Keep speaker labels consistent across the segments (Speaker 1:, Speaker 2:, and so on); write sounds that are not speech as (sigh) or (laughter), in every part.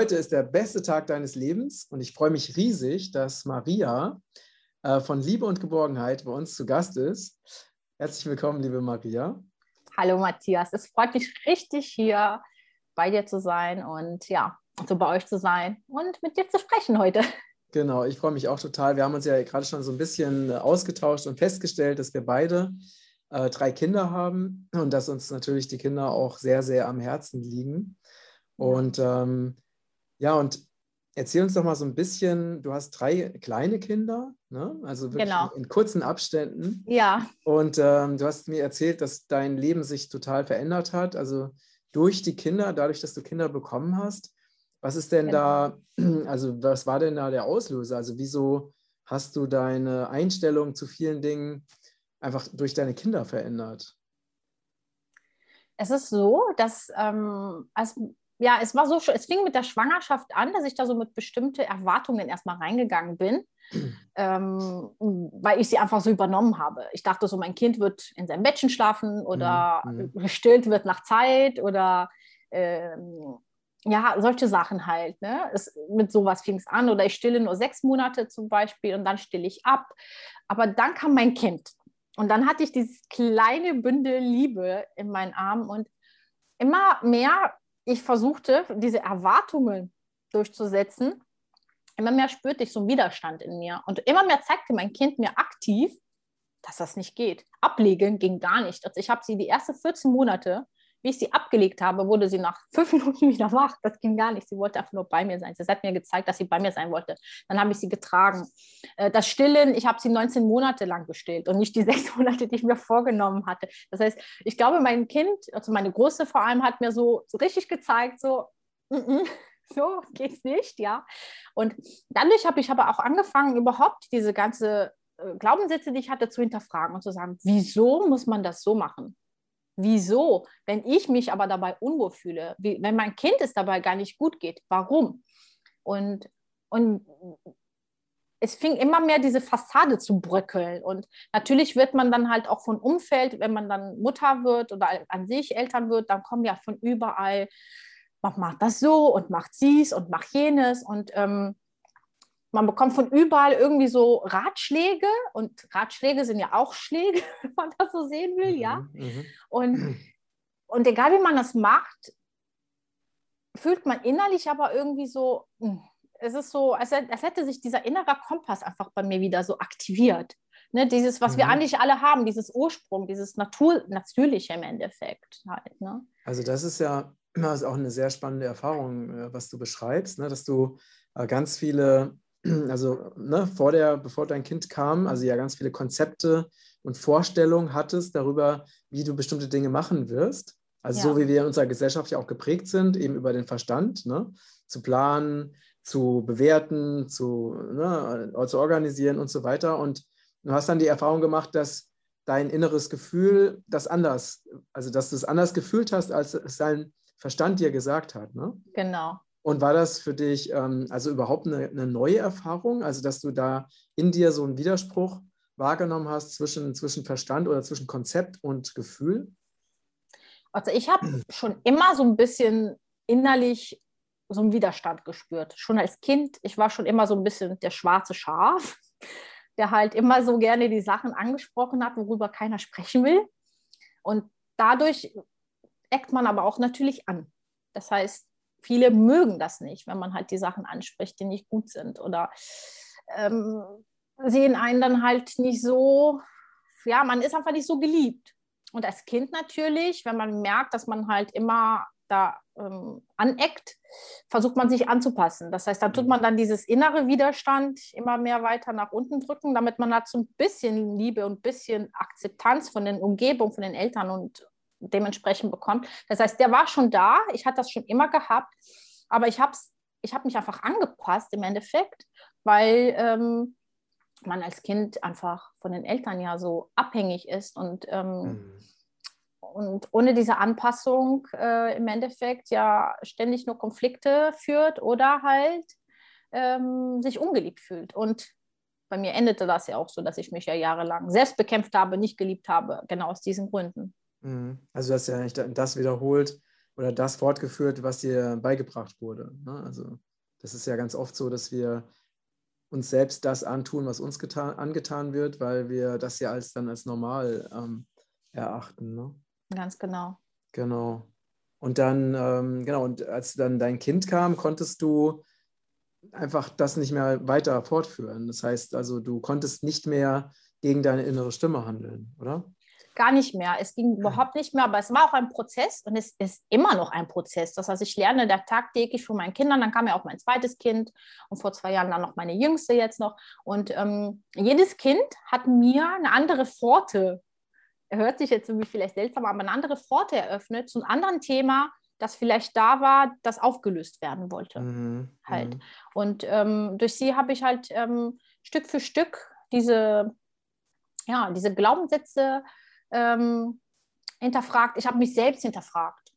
Speaker 1: Heute ist der beste Tag deines Lebens und ich freue mich riesig, dass Maria äh, von Liebe und Geborgenheit bei uns zu Gast ist. Herzlich willkommen, liebe Maria.
Speaker 2: Hallo Matthias, es freut mich richtig hier bei dir zu sein und ja, so bei euch zu sein und mit dir zu sprechen heute.
Speaker 1: Genau, ich freue mich auch total. Wir haben uns ja gerade schon so ein bisschen ausgetauscht und festgestellt, dass wir beide äh, drei Kinder haben und dass uns natürlich die Kinder auch sehr, sehr am Herzen liegen. Und ähm, ja, und erzähl uns doch mal so ein bisschen, du hast drei kleine Kinder, ne? also wirklich genau. in kurzen Abständen.
Speaker 2: Ja.
Speaker 1: Und ähm, du hast mir erzählt, dass dein Leben sich total verändert hat, also durch die Kinder, dadurch, dass du Kinder bekommen hast. Was ist denn genau. da, (clears throat) also was war denn da der Auslöser? Also wieso hast du deine Einstellung zu vielen Dingen einfach durch deine Kinder verändert?
Speaker 2: Es ist so, dass ähm, als ja, es war so, es fing mit der Schwangerschaft an, dass ich da so mit bestimmten Erwartungen erstmal reingegangen bin, (clears throat) ähm, weil ich sie einfach so übernommen habe. Ich dachte so, mein Kind wird in seinem Bettchen schlafen oder mhm. gestillt wird nach Zeit oder ähm, ja, solche Sachen halt. Ne? Es, mit sowas fing es an. Oder ich stille nur sechs Monate zum Beispiel und dann stille ich ab. Aber dann kam mein Kind. Und dann hatte ich dieses kleine Bündel Liebe in meinen Armen und immer mehr ich versuchte, diese Erwartungen durchzusetzen, immer mehr spürte ich so einen Widerstand in mir. Und immer mehr zeigte mein Kind mir aktiv, dass das nicht geht. Ablegen ging gar nicht. Also ich habe sie die ersten 14 Monate wie ich sie abgelegt habe, wurde sie nach (laughs) fünf Minuten wieder wach. Das ging gar nicht. Sie wollte einfach nur bei mir sein. Sie hat mir gezeigt, dass sie bei mir sein wollte. Dann habe ich sie getragen. Äh, das Stillen, ich habe sie 19 Monate lang gestillt und nicht die (laughs) sechs Monate, die ich mir vorgenommen hatte. Das heißt, ich glaube, mein Kind, also meine Große vor allem, hat mir so, so richtig gezeigt, so, mm -mm, (laughs) so geht's nicht, ja. Und dadurch habe ich aber auch angefangen, überhaupt diese ganze äh, Glaubenssätze, die ich hatte, zu hinterfragen und zu sagen, wieso muss man das so machen? Wieso? Wenn ich mich aber dabei unwohl fühle, wie, wenn mein Kind es dabei gar nicht gut geht, warum? Und, und es fing immer mehr diese Fassade zu bröckeln. Und natürlich wird man dann halt auch von Umfeld, wenn man dann Mutter wird oder an sich Eltern wird, dann kommen ja von überall, man macht das so und macht dies und macht jenes. Und ähm, man bekommt von überall irgendwie so Ratschläge und Ratschläge sind ja auch Schläge, (laughs) wenn man das so sehen will, mhm, ja. Mhm. Und, und egal wie man das macht, fühlt man innerlich aber irgendwie so, hm, es ist so, als, als hätte sich dieser innere Kompass einfach bei mir wieder so aktiviert. Ne, dieses, was mhm. wir eigentlich alle haben, dieses Ursprung, dieses Natur, Natürliche im Endeffekt. Halt, ne?
Speaker 1: Also das ist ja (clears throat) das ist auch eine sehr spannende Erfahrung, äh, was du beschreibst, ne? dass du äh, ganz viele also ne, vor der, bevor dein Kind kam, also ja ganz viele Konzepte und Vorstellungen hattest darüber, wie du bestimmte Dinge machen wirst. Also ja. so wie wir in unserer Gesellschaft ja auch geprägt sind, eben über den Verstand, ne, zu planen, zu bewerten, zu, ne, zu organisieren und so weiter. Und du hast dann die Erfahrung gemacht, dass dein inneres Gefühl das anders, also dass du es anders gefühlt hast, als es dein Verstand dir gesagt hat. Ne?
Speaker 2: Genau.
Speaker 1: Und war das für dich ähm, also überhaupt eine, eine, neue Erfahrung, also dass du da in dir so einen Widerspruch wahrgenommen hast zwischen, zwischen Verstand oder zwischen Konzept und Gefühl?
Speaker 2: Also ich habe (clears throat) schon immer so ein bisschen innerlich so einen Widerstand gespürt. Schon als Kind, ich war schon immer so ein bisschen der schwarze Schaf, (laughs) der halt immer so gerne die Sachen angesprochen hat, worüber keiner sprechen will. Und dadurch eckt man aber auch natürlich an. Das heißt, viele mögen das nicht, wenn man halt die Sachen anspricht, die nicht gut sind oder ähm, sehen einen dann halt nicht so, ja, man ist einfach nicht so geliebt. Und als Kind natürlich, wenn man merkt, dass man halt immer da ähm, aneckt, versucht man sich anzupassen. Das heißt, da tut man dann dieses innere Widerstand immer mehr weiter nach unten drücken, damit man so ein bisschen Liebe und ein bisschen Akzeptanz von den Umgebungen, von den Eltern und dementsprechend bekommt. Das heißt, der war schon da, ich hatte das schon immer gehabt, aber ich habe ich hab mich einfach angepasst im Endeffekt, weil ähm, man als Kind einfach von den Eltern ja so abhängig ist und, ähm, mhm. und ohne diese Anpassung äh, im Endeffekt ja ständig nur Konflikte führt oder halt ähm, sich ungeliebt fühlt. Und bei mir endete das ja auch so, dass ich mich ja jahrelang selbst bekämpft habe, nicht geliebt habe, genau aus diesen Gründen.
Speaker 1: Mhm. Also du hast ja eigentlich das wiederholt, oder das fortgeführt, was dir beigebracht wurde. Ne? Also das ist ja ganz oft so, dass wir uns selbst das antun, was uns getan, angetan wird, weil wir das ja als dann als normal ähm, erachten. Ne?
Speaker 2: Ganz genau.
Speaker 1: Genau. Und dann, ähm, genau, und als dann dein Kind kam, konntest du einfach das nicht mehr weiter fortführen. Das heißt also, du konntest nicht mehr gegen deine innere Stimme handeln, oder?
Speaker 2: Gar nicht mehr. Es ging überhaupt nicht mehr, aber es war auch ein Prozess und es ist immer noch ein Prozess. Das heißt, ich lerne da tagtäglich von meinen Kindern. Dann kam ja auch mein zweites Kind und vor zwei Jahren dann noch meine jüngste jetzt noch. Und ähm, jedes Kind hat mir eine andere Pforte, hört sich jetzt irgendwie vielleicht seltsam, aber eine andere Pforte eröffnet zu einem anderen Thema, das vielleicht da war, das aufgelöst werden wollte. Mhm. Halt. Mhm. Und ähm, durch sie habe ich halt ähm, Stück für Stück diese, ja, diese Glaubenssätze ähm, hinterfragt. Ich habe mich selbst hinterfragt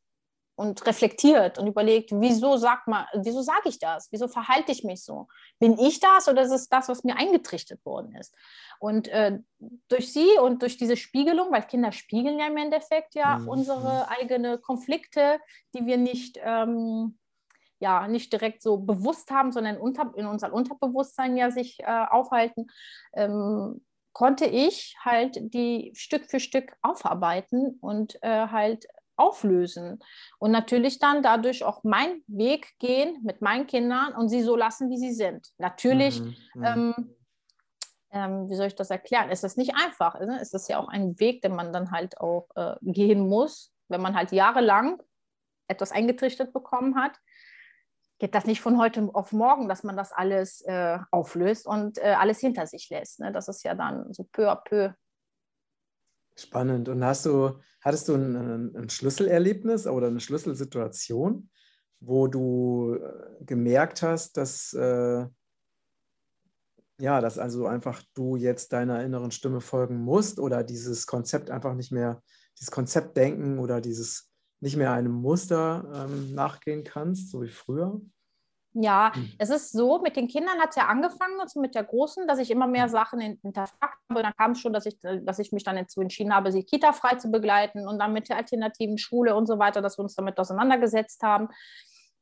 Speaker 2: und reflektiert und überlegt, wieso sagt man, wieso sage ich das? Wieso verhalte ich mich so? Bin ich das oder ist es das, was mir eingetrichtert worden ist? Und äh, durch sie und durch diese Spiegelung, weil Kinder spiegeln ja im Endeffekt ja mhm. unsere eigene Konflikte, die wir nicht ähm, ja nicht direkt so bewusst haben, sondern unter, in unserem Unterbewusstsein ja sich äh, aufhalten, ähm, konnte ich halt die Stück für Stück aufarbeiten und äh, halt auflösen und natürlich dann dadurch auch meinen Weg gehen mit meinen Kindern und sie so lassen, wie sie sind. Natürlich, mhm, mhm. ähm, ähm, wie soll ich das erklären? Es ist nicht einfach. Ne? Es ist ja auch ein Weg, den man dann halt auch äh, gehen muss, wenn man halt jahrelang etwas eingetrichtert bekommen hat. Geht das nicht von heute auf morgen, dass man das alles äh, auflöst und äh, alles hinter sich lässt. Ne? Das ist ja dann so peu à peu
Speaker 1: Spannend. Und hast du, hattest du ein, ein, Schlüsselerlebnis oder eine Schlüsselsituation, wo du äh, gemerkt hast, dass, äh, ja, dass also einfach du jetzt deiner inneren Stimme folgen musst oder dieses Konzept einfach nicht mehr, dieses Konzept denken oder dieses nicht mehr einem Muster ähm, nachgehen kannst, so wie früher?
Speaker 2: Ja, hm. es ist so, mit den Kindern hat es ja angefangen, also mit der Großen, dass ich immer mehr hm. Sachen hinterfragt habe. Dann kam es schon, dass ich, dass ich mich dann dazu entschieden habe, sie kita-frei zu begleiten und dann mit der alternativen Schule und so weiter, dass wir uns damit auseinandergesetzt haben.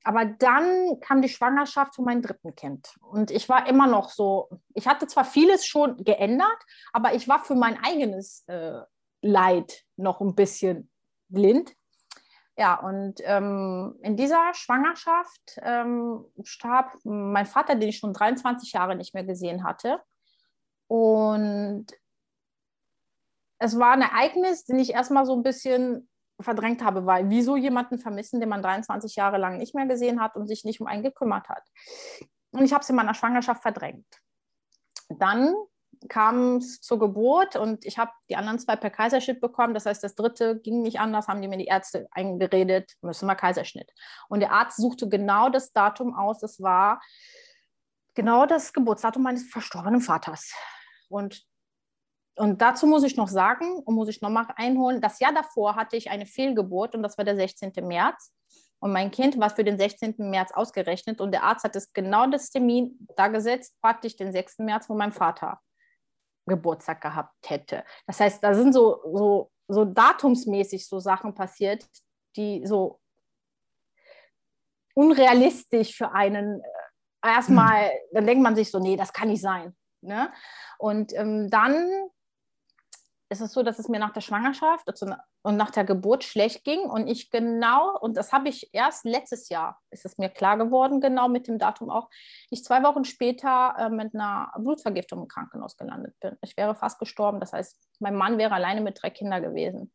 Speaker 2: Aber dann kam die Schwangerschaft von meinem dritten Kind. Und ich war immer noch so, ich hatte zwar vieles schon geändert, aber ich war für mein eigenes äh, Leid noch ein bisschen blind. Ja, und ähm, in dieser Schwangerschaft ähm, starb mein Vater, den ich schon 23 Jahre nicht mehr gesehen hatte. Und es war ein Ereignis, den ich erstmal so ein bisschen verdrängt habe, weil wieso jemanden vermissen, den man 23 Jahre lang nicht mehr gesehen hat und sich nicht um einen gekümmert hat. Und ich habe es in meiner Schwangerschaft verdrängt. Dann kam es zur Geburt und ich habe die anderen zwei per Kaiserschnitt bekommen. Das heißt, das dritte ging nicht anders, haben die mir die Ärzte eingeredet, müssen wir Kaiserschnitt. Und der Arzt suchte genau das Datum aus. Es war genau das Geburtsdatum meines verstorbenen Vaters. Und, und dazu muss ich noch sagen und muss ich noch mal einholen, das Jahr davor hatte ich eine Fehlgeburt und das war der 16. März. Und mein Kind war für den 16. März ausgerechnet und der Arzt hat es genau das Termin da gesetzt, praktisch den 6. März von meinem Vater. Geburtstag gehabt hätte. Das heißt, da sind so, so, so datumsmäßig so Sachen passiert, die so unrealistisch für einen äh, erstmal, hm. dann denkt man sich so, nee, das kann nicht sein. Ne? Und ähm, dann ist es so, dass es mir nach der Schwangerschaft also und nach der Geburt schlecht ging und ich genau, und das habe ich erst letztes Jahr, ist es mir klar geworden, genau mit dem Datum auch, ich zwei Wochen später äh, mit einer Blutvergiftung im Krankenhaus gelandet bin. Ich wäre fast gestorben, das heißt, mein Mann wäre alleine mit drei Kindern gewesen.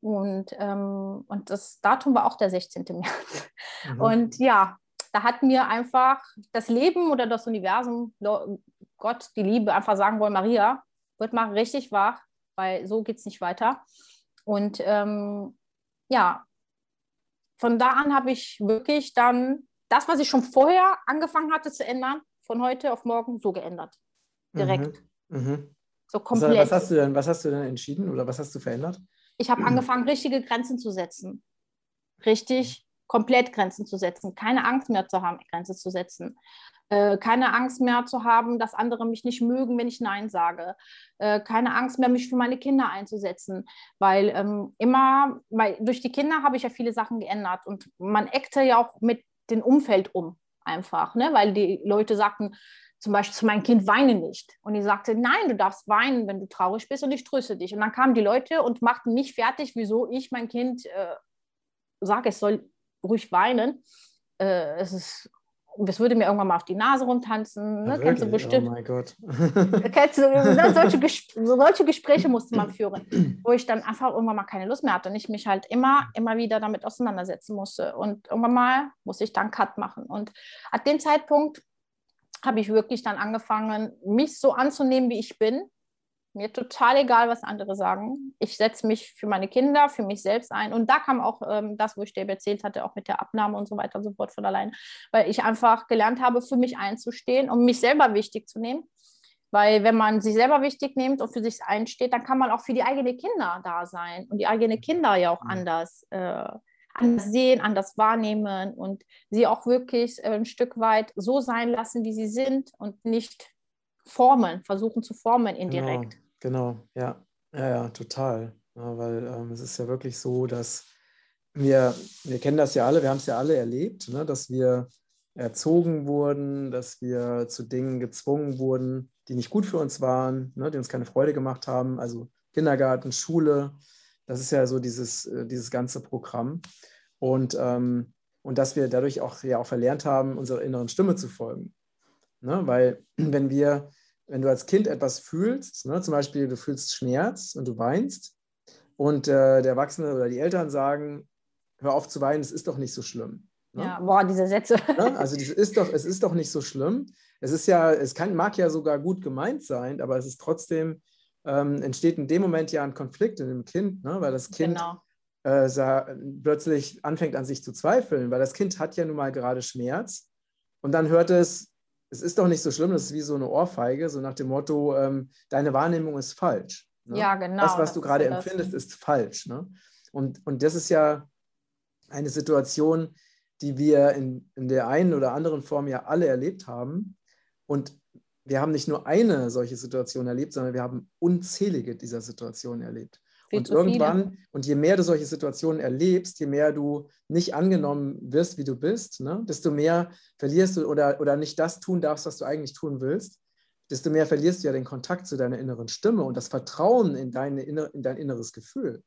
Speaker 2: Und, ähm, und das Datum war auch der 16. März. Mhm. Und ja, da hat mir einfach das Leben oder das Universum, Gott, die Liebe einfach sagen wollen, Maria, wird mal richtig wach, weil so geht es nicht weiter. Und ähm, ja, von da an habe ich wirklich dann das, was ich schon vorher angefangen hatte zu ändern, von heute auf morgen so geändert. Direkt. Mhm. Mhm.
Speaker 1: So komplett. Was hast, du denn, was hast du denn entschieden oder was hast du verändert?
Speaker 2: Ich habe angefangen, richtige Grenzen zu setzen. Richtig komplett Grenzen zu setzen, keine Angst mehr zu haben, Grenzen zu setzen. Äh, keine Angst mehr zu haben, dass andere mich nicht mögen, wenn ich Nein sage. Äh, keine Angst mehr, mich für meine Kinder einzusetzen. Weil ähm, immer, weil durch die Kinder habe ich ja viele Sachen geändert und man eckte ja auch mit dem Umfeld um einfach, ne? weil die Leute sagten, zum Beispiel zu meinem Kind, weine nicht. Und ich sagte, nein, du darfst weinen, wenn du traurig bist und ich tröste dich. Und dann kamen die Leute und machten mich fertig, wieso ich mein Kind äh, sage, es soll ruhig weinen. Äh, es ist das würde mir irgendwann mal auf die Nase rumtanzen. Ne? Ja, kennst du bestimmt. Oh mein Gott. kennst du, (laughs) ne? solche, Ges solche Gespräche musste man führen, wo ich dann einfach irgendwann mal keine Lust mehr hatte und ich mich halt immer, immer wieder damit auseinandersetzen musste. Und irgendwann mal musste ich dann Cut machen. Und ab dem Zeitpunkt habe ich wirklich dann angefangen, mich so anzunehmen, wie ich bin mir total egal, was andere sagen. Ich setze mich für meine Kinder, für mich selbst ein. Und da kam auch ähm, das, wo ich dir erzählt hatte, auch mit der Abnahme und so weiter und so fort von allein, weil ich einfach gelernt habe, für mich einzustehen, um mich selber wichtig zu nehmen. Weil wenn man sich selber wichtig nimmt und für sich einsteht, dann kann man auch für die eigenen Kinder da sein und die eigenen Kinder ja auch mhm. anders, äh, anders sehen, anders wahrnehmen und sie auch wirklich äh, ein Stück weit so sein lassen, wie sie sind und nicht formen, versuchen zu formen indirekt.
Speaker 1: Genau. Genau, ja, ja, ja, total. Ja, weil ähm, es ist ja wirklich so, dass wir, wir kennen das ja alle, wir haben es ja alle erlebt, ne, dass wir erzogen wurden, dass wir zu Dingen gezwungen wurden, die nicht gut für uns waren, ne, die uns keine Freude gemacht haben. Also Kindergarten, Schule, das ist ja so dieses, äh, dieses ganze Programm. Und, ähm, und dass wir dadurch auch, ja auch verlernt haben, unserer inneren Stimme zu folgen. Ne? Weil wenn wir wenn du als Kind etwas fühlst, ne, zum Beispiel du fühlst Schmerz und du weinst und äh, der Erwachsene oder die Eltern sagen, hör auf zu weinen, es ist doch nicht so schlimm.
Speaker 2: Ne? Ja, boah, diese Sätze.
Speaker 1: Ne? Also das ist doch, es ist doch nicht so schlimm. Es ist ja, es kann, mag ja sogar gut gemeint sein, aber es ist trotzdem, ähm, entsteht in dem Moment ja ein Konflikt in dem Kind, ne? weil das Kind genau. äh, sah, plötzlich anfängt an sich zu zweifeln, weil das Kind hat ja nun mal gerade Schmerz und dann hört es, es ist doch nicht so schlimm, das ist wie so eine Ohrfeige, so nach dem Motto, ähm, deine Wahrnehmung ist falsch.
Speaker 2: Ne? Ja, genau.
Speaker 1: Das, was das du gerade so empfindest, ist falsch. Ne? Und, und das ist ja eine Situation, die wir in, in der einen oder anderen Form ja alle erlebt haben. Und wir haben nicht nur eine solche Situation erlebt, sondern wir haben unzählige dieser Situationen erlebt. Viel und irgendwann, viele. und je mehr du solche Situationen erlebst, je mehr du nicht angenommen wirst, wie du bist, ne, desto mehr verlierst du oder, oder nicht das tun darfst, was du eigentlich tun willst, desto mehr verlierst du ja den Kontakt zu deiner inneren Stimme und das Vertrauen in, deine, in dein inneres Gefühl.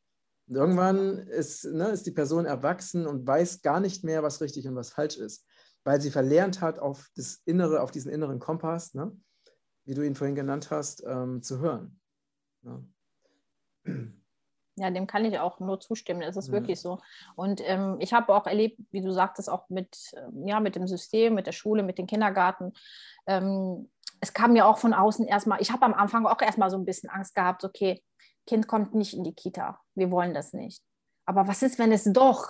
Speaker 1: Und irgendwann ist, ne, ist die Person erwachsen und weiß gar nicht mehr, was richtig und was falsch ist, weil sie verlernt hat, auf das Innere, auf diesen inneren Kompass, ne, wie du ihn vorhin genannt hast, ähm, zu hören. Ne.
Speaker 2: Ja, dem kann ich auch nur zustimmen. Es ist mhm. wirklich so. Und ähm, ich habe auch erlebt, wie du sagtest, auch mit, ähm, ja, mit dem System, mit der Schule, mit dem Kindergarten. Ähm, es kam mir auch von außen erstmal, ich habe am Anfang auch erstmal so ein bisschen Angst gehabt, okay, Kind kommt nicht in die Kita, wir wollen das nicht. Aber was ist, wenn es doch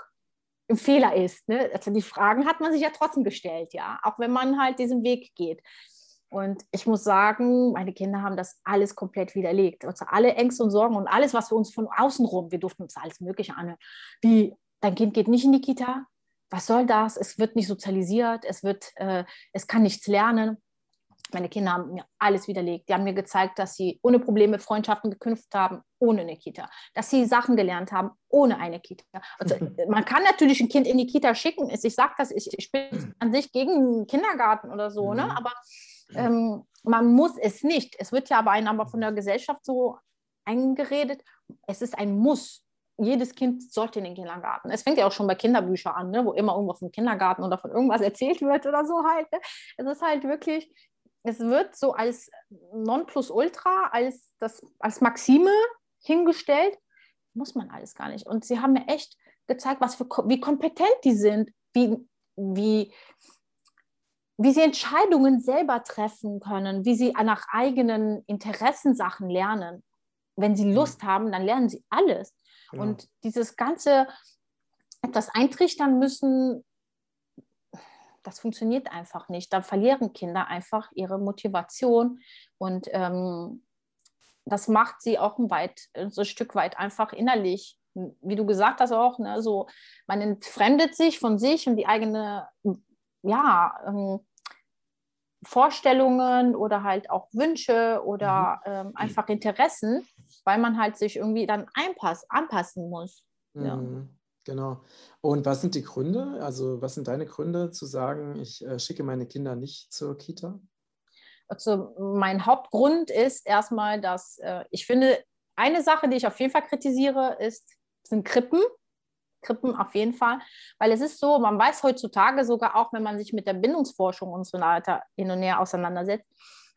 Speaker 2: ein Fehler ist? Ne? Also die Fragen hat man sich ja trotzdem gestellt, ja, auch wenn man halt diesen Weg geht. Und ich muss sagen, meine Kinder haben das alles komplett widerlegt. Also alle Ängste und Sorgen und alles, was wir uns von außen rum, wir durften uns alles Mögliche anhören. Wie, dein Kind geht nicht in die Kita? Was soll das? Es wird nicht sozialisiert, es, wird, äh, es kann nichts lernen. Meine Kinder haben mir alles widerlegt. Die haben mir gezeigt, dass sie ohne Probleme Freundschaften geknüpft haben, ohne eine Kita. Dass sie Sachen gelernt haben, ohne eine Kita. Also, (laughs) man kann natürlich ein Kind in die Kita schicken. Ich sage das, ich, ich bin (clears throat) an sich gegen Kindergarten oder so, ne? Mhm. aber ähm, man muss es nicht. Es wird ja aber einem aber von der Gesellschaft so eingeredet, es ist ein Muss. Jedes Kind sollte in den Kindergarten. Es fängt ja auch schon bei Kinderbüchern an, ne, wo immer irgendwas vom Kindergarten oder von irgendwas erzählt wird oder so halt. Ne? Es ist halt wirklich, es wird so als Nonplusultra, als, das, als Maxime hingestellt. Muss man alles gar nicht. Und sie haben mir echt gezeigt, was für, wie kompetent die sind, wie, wie, wie sie Entscheidungen selber treffen können, wie sie nach eigenen Interessensachen lernen. Wenn sie Lust haben, dann lernen sie alles. Genau. Und dieses ganze etwas eintrichtern müssen, das funktioniert einfach nicht. Da verlieren Kinder einfach ihre Motivation und ähm, das macht sie auch ein, weit, so ein Stück weit einfach innerlich wie du gesagt hast auch, ne, so, man entfremdet sich von sich und die eigene, ja, ähm, Vorstellungen oder halt auch Wünsche oder mhm. ähm, einfach Interessen, weil man halt sich irgendwie dann einpass, anpassen muss. Mhm. Ja.
Speaker 1: Genau. Und was sind die Gründe? Also was sind deine Gründe zu sagen, ich äh, schicke meine Kinder nicht zur Kita?
Speaker 2: Also mein Hauptgrund ist erstmal, dass äh, ich finde, eine Sache, die ich auf jeden Fall kritisiere, ist, sind Krippen. Krippen auf jeden Fall, weil es ist so, man weiß heutzutage sogar auch, wenn man sich mit der Bindungsforschung und so weiter hin und her auseinandersetzt,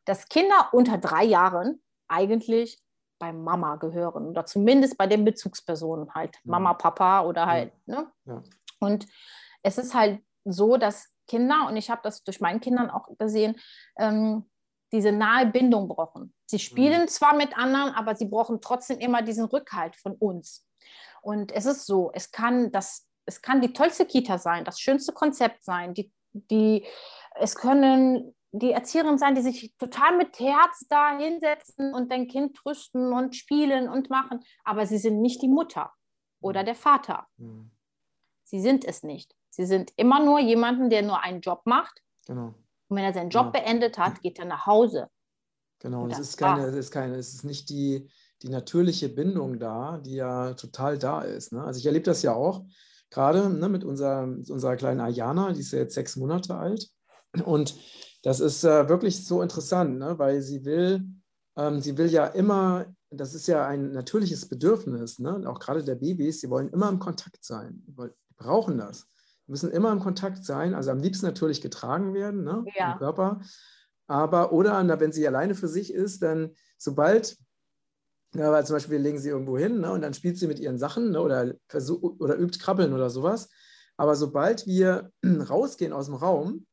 Speaker 2: dass Kinder unter drei Jahren eigentlich bei Mama gehören oder zumindest bei den Bezugspersonen halt, ja. Mama, Papa oder halt. Ja. Ne? Ja. Und es ist halt so, dass Kinder, und ich habe das durch meinen Kindern auch gesehen, ähm, diese nahe Bindung brauchen. Sie spielen mhm. zwar mit anderen, aber sie brauchen trotzdem immer diesen Rückhalt von uns. Und es ist so, es kann das, es kann die tollste Kita sein, das schönste Konzept sein, die, die, es können die Erzieherinnen sein, die sich total mit Herz da hinsetzen und dein Kind trösten und spielen und machen, aber sie sind nicht die Mutter oder mhm. der Vater. Mhm. Sie sind es nicht. Sie sind immer nur jemanden, der nur einen Job macht. Genau. Und wenn er seinen Job ja. beendet hat, geht er nach Hause.
Speaker 1: Genau, es ist, keine, es ist keine, es ist nicht die, die natürliche Bindung da, die ja total da ist. Ne? Also ich erlebe das ja auch, gerade ne, mit unserer, unserer kleinen Ayana, die ist ja jetzt sechs Monate alt. Und das ist äh, wirklich so interessant, ne? weil sie will, ähm, sie will ja immer, das ist ja ein natürliches Bedürfnis, ne? auch gerade der Babys, sie wollen immer im Kontakt sein, die brauchen das müssen immer im Kontakt sein, also am liebsten natürlich getragen werden ne, ja. im Körper. Aber, oder wenn sie alleine für sich ist, dann sobald, ja, weil zum Beispiel wir legen sie irgendwo hin ne, und dann spielt sie mit ihren Sachen ne, oder, versuch, oder übt Krabbeln oder sowas. Aber sobald wir (clears throat) rausgehen aus dem Raum,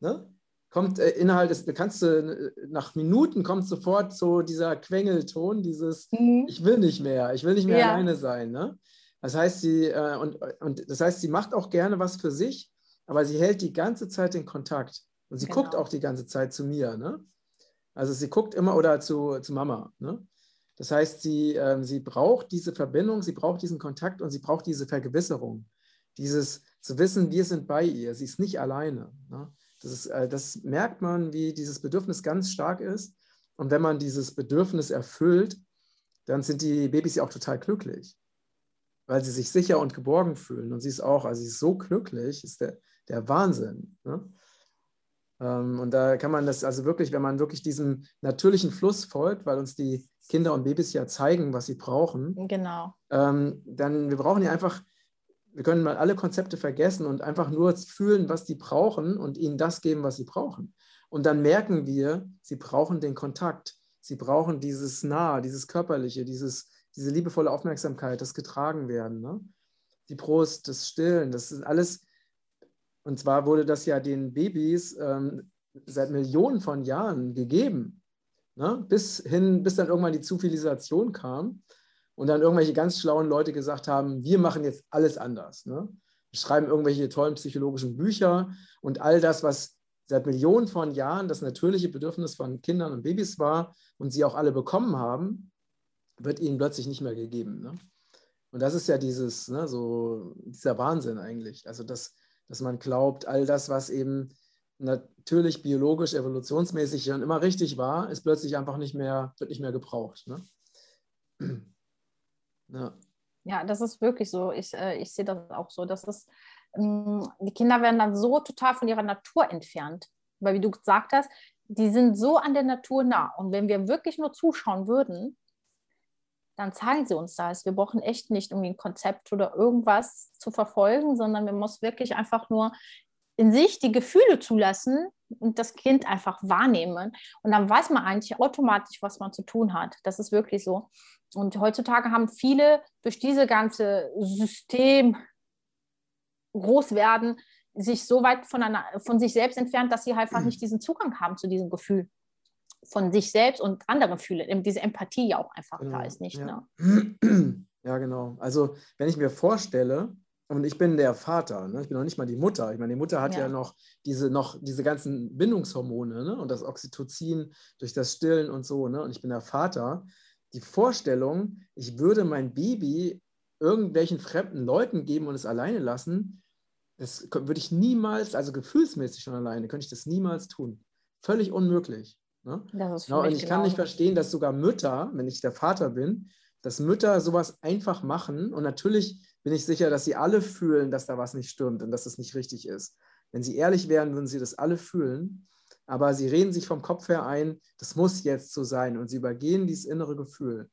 Speaker 1: ne, kommt äh, innerhalb des, kannst du, äh, nach Minuten kommt sofort so dieser Quengelton, dieses mhm. Ich will nicht mehr, ich will nicht mehr ja. alleine sein. Ne? Das heißt, sie, äh, und, und das heißt, sie macht auch gerne was für sich, aber sie hält die ganze Zeit den Kontakt. Und sie genau. guckt auch die ganze Zeit zu mir. Ne? Also sie guckt immer oder zu, zu Mama. Ne? Das heißt, sie, ähm, sie braucht diese Verbindung, sie braucht diesen Kontakt und sie braucht diese Vergewisserung. Dieses zu wissen, wir sind bei ihr, sie ist nicht alleine. Ne? Das, ist, äh, das merkt man, wie dieses Bedürfnis ganz stark ist. Und wenn man dieses Bedürfnis erfüllt, dann sind die Babys ja auch total glücklich weil sie sich sicher und geborgen fühlen. Und sie ist auch, also sie ist so glücklich, ist der, der Wahnsinn. Ne? Ähm, und da kann man das also wirklich, wenn man wirklich diesem natürlichen Fluss folgt, weil uns die Kinder und Babys ja zeigen, was sie brauchen.
Speaker 2: Genau.
Speaker 1: Ähm, dann, wir brauchen ja einfach, wir können mal alle Konzepte vergessen und einfach nur fühlen, was die brauchen und ihnen das geben, was sie brauchen. Und dann merken wir, sie brauchen den Kontakt. Sie brauchen dieses Nah, dieses Körperliche, dieses diese liebevolle Aufmerksamkeit, das getragen werden, ne? die Brust, das Stillen, das ist alles. Und zwar wurde das ja den Babys ähm, seit Millionen von Jahren gegeben, ne? bis, hin, bis dann irgendwann die Zivilisation kam und dann irgendwelche ganz schlauen Leute gesagt haben, wir machen jetzt alles anders. Ne? Schreiben irgendwelche tollen psychologischen Bücher und all das, was seit Millionen von Jahren das natürliche Bedürfnis von Kindern und Babys war und sie auch alle bekommen haben, wird ihnen plötzlich nicht mehr gegeben. Ne? Und das ist ja dieses, ne, so, dieser Wahnsinn eigentlich. Also, dass, dass man glaubt, all das, was eben natürlich biologisch, evolutionsmäßig schon immer richtig war, ist plötzlich einfach nicht mehr, wird nicht mehr gebraucht. Ne? (clears throat)
Speaker 2: Ja. ja, das ist wirklich so. Ich, äh, ich sehe das auch so. Das ist, ähm, die Kinder werden dann so total von ihrer Natur entfernt. Weil, wie du gesagt hast, die sind so an der Natur nah. Und wenn wir wirklich nur zuschauen würden, dann zeigen sie uns das. Wir brauchen echt nicht irgendwie ein Konzept oder irgendwas zu verfolgen, sondern wir müssen wirklich einfach nur in sich die Gefühle zulassen und das Kind einfach wahrnehmen. Und dann weiß man eigentlich automatisch, was man zu tun hat. Das ist wirklich so. Und heutzutage haben viele durch diese ganze System groß werden, sich so weit von, einer, von sich selbst entfernt, dass sie einfach nicht diesen Zugang haben zu diesem Gefühl von sich selbst und anderen fühlen. Diese Empathie ja auch einfach genau, da ist, nicht?
Speaker 1: Ja. Ne? (clears throat) ja, genau. Also wenn ich mir vorstelle, und ich bin der Vater, ne? ich bin noch nicht mal die Mutter. Ich meine, die Mutter hat ja, ja noch, diese, noch diese ganzen Bindungshormone ne? und das Oxytocin durch das Stillen und so. Ne? Und ich bin der Vater. Die Vorstellung, ich würde mein Baby irgendwelchen fremden Leuten geben und es alleine lassen, das würde ich niemals, also gefühlsmäßig schon alleine, könnte ich das niemals tun. Völlig unmöglich. Ne? Genau, und ich kann nicht verstehen, dass sogar Mütter, wenn ich der Vater bin, dass Mütter sowas einfach machen. Und natürlich bin ich sicher, dass sie alle fühlen, dass da was nicht stimmt und dass es nicht richtig ist. Wenn sie ehrlich wären, würden sie das alle fühlen. Aber sie reden sich vom Kopf her ein, das muss jetzt so sein. Und sie übergehen dieses innere Gefühl.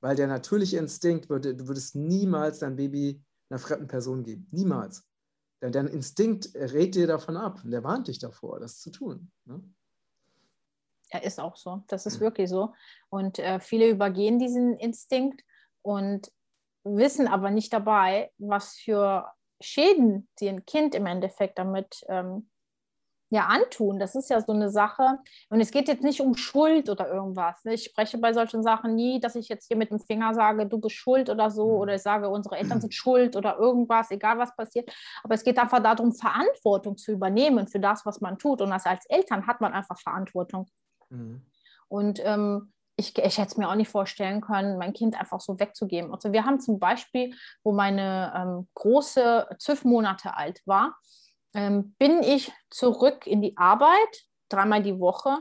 Speaker 1: Weil der natürliche Instinkt würde, du würdest niemals dein Baby einer fremden Person geben. Niemals. Denn dein Instinkt rät dir davon ab und der warnt dich davor, das zu tun. Ne?
Speaker 2: Ja, ist auch so. Das ist wirklich so. Und äh, viele übergehen diesen Instinkt und wissen aber nicht dabei, was für Schäden sie ein Kind im Endeffekt damit ähm, ja antun. Das ist ja so eine Sache. Und es geht jetzt nicht um Schuld oder irgendwas. Ne? Ich spreche bei solchen Sachen nie, dass ich jetzt hier mit dem Finger sage, du bist schuld oder so, mhm. oder ich sage, unsere Eltern sind schuld oder irgendwas, egal was passiert. Aber es geht einfach darum, Verantwortung zu übernehmen für das, was man tut. Und als Eltern hat man einfach Verantwortung. Mhm. Und ähm, ich, ich hätte es mir auch nicht vorstellen können, mein Kind einfach so wegzugeben. Also wir haben zum Beispiel, wo meine ähm, große zwölf Monate alt war, ähm, bin ich zurück in die Arbeit, dreimal die Woche,